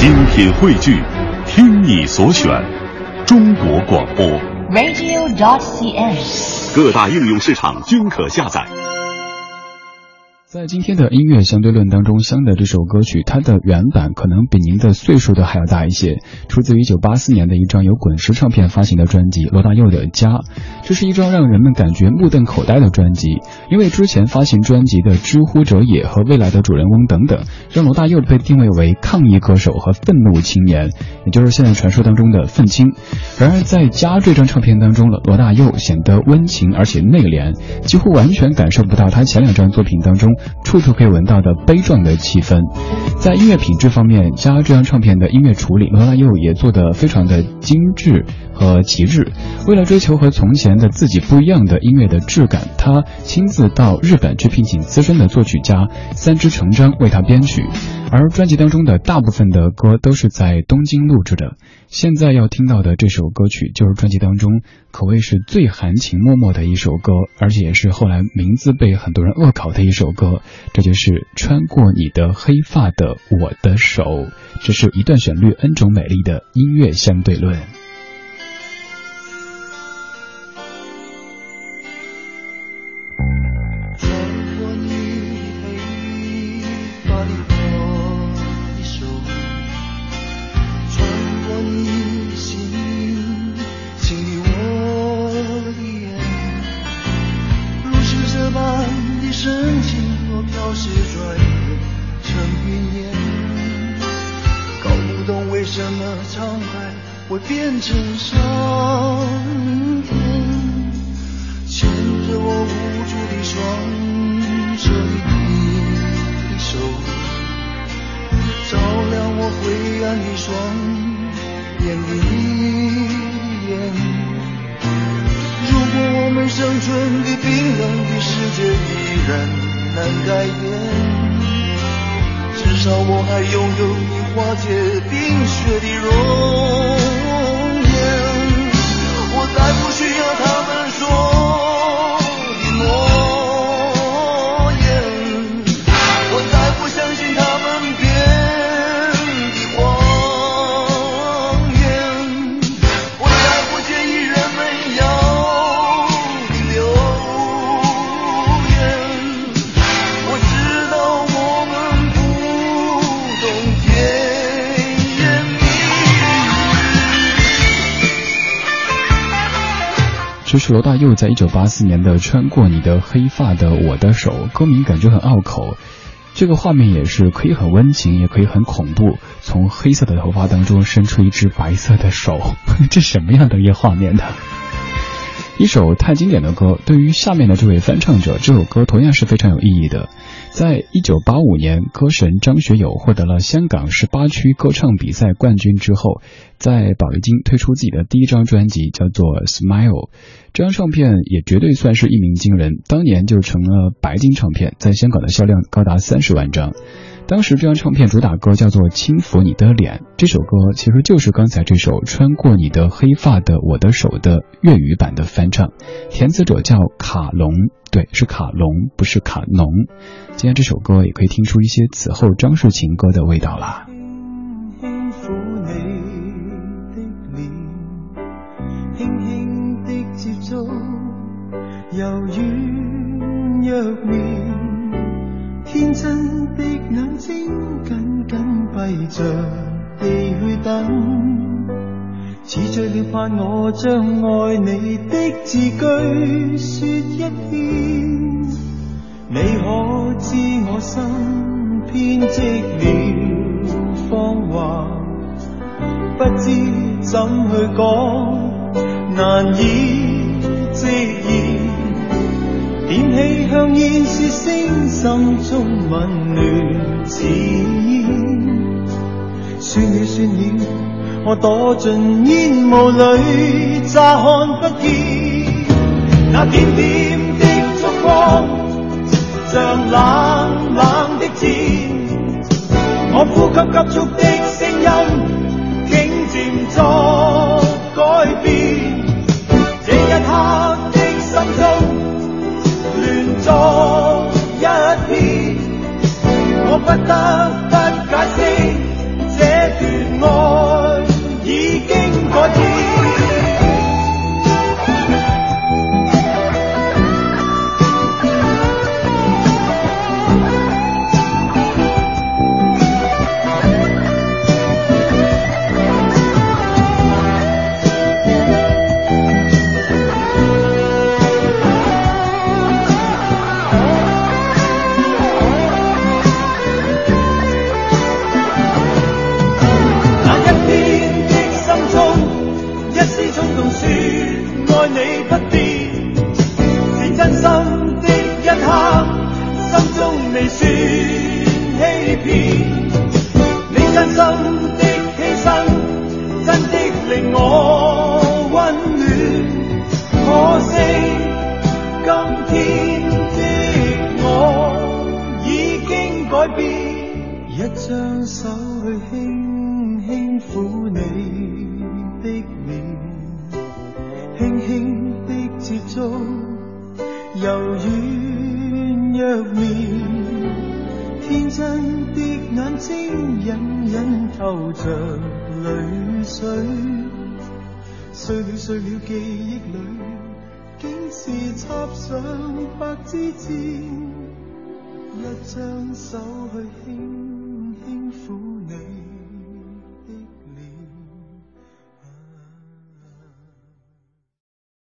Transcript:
精品汇聚，听你所选，中国广播。radio.dot.cn，各大应用市场均可下载。在今天的音乐相对论当中，香的这首歌曲，它的原版可能比您的岁数都还要大一些，出自于1984年的一张由滚石唱片发行的专辑《罗大佑的家》。这是一张让人们感觉目瞪口呆的专辑，因为之前发行专辑的《知乎者也》和《未来的主人翁》等等，让罗大佑被定位为抗议歌手和愤怒青年，也就是现在传说当中的愤青。然而在《家》这张唱片当中了，罗大佑显得温情而且内敛，几乎完全感受不到他前两张作品当中。处处可以闻到的悲壮的气氛，在音乐品质方面，加这张唱片的音乐处理，罗大佑也做得非常的精致和极致。为了追求和从前的自己不一样的音乐的质感，他亲自到日本去聘请资深的作曲家三枝成章为他编曲。而专辑当中的大部分的歌都是在东京录制的。现在要听到的这首歌曲，就是专辑当中可谓是最含情脉脉的一首歌，而且也是后来名字被很多人恶搞的一首歌。这就是《穿过你的黑发的我的手》，这是一段旋律，n 种美丽的音乐相对论。深情若飘逝转成云烟搞不懂为什么苍白会变成伤田牵着我无助的双手你的手照亮我灰暗的双眼的眼如果我们生存的必冷的世界依然难改变。至少我还拥有你化解冰雪的容。这是罗大佑在一九八四年的《穿过你的黑发的我的手》，歌名感觉很拗口。这个画面也是可以很温情，也可以很恐怖。从黑色的头发当中伸出一只白色的手，这什么样的一个画面呢？一首太经典的歌，对于下面的这位翻唱者，这首歌同样是非常有意义的。在一九八五年，歌神张学友获得了香港十八区歌唱比赛冠军之后，在宝丽金推出自己的第一张专辑，叫做《Smile》。这张唱片也绝对算是一鸣惊人，当年就成了白金唱片，在香港的销量高达三十万张。当时这张唱片主打歌叫做《轻抚你的脸》，这首歌其实就是刚才这首《穿过你的黑发的我的手》的粤语版的翻唱，填词者叫卡龙，对，是卡龙，不是卡农。今天这首歌也可以听出一些此后张氏情歌的味道啦。天真的眼睛紧紧闭着地去等，似醉了盼我将爱你的字句说一遍。你可知我心编织了谎话，不知怎去讲，难以香烟，是声心中温暖似烟。算了算了，我躲进烟雾里，乍看不见那点点的烛光，像冷冷的箭。我呼吸急促的声音，竟渐作不得说爱你不变，是真心的一刻，心中未算欺骗。你真心的牺牲，真的令我温暖。可惜今天的我已经改变。一张手去轻轻抚你的面，轻轻的接触，柔软若棉。天真的眼睛隐隐透着泪水，碎了碎了记忆里，竟是插上白枝箭，一张手去轻轻抚你。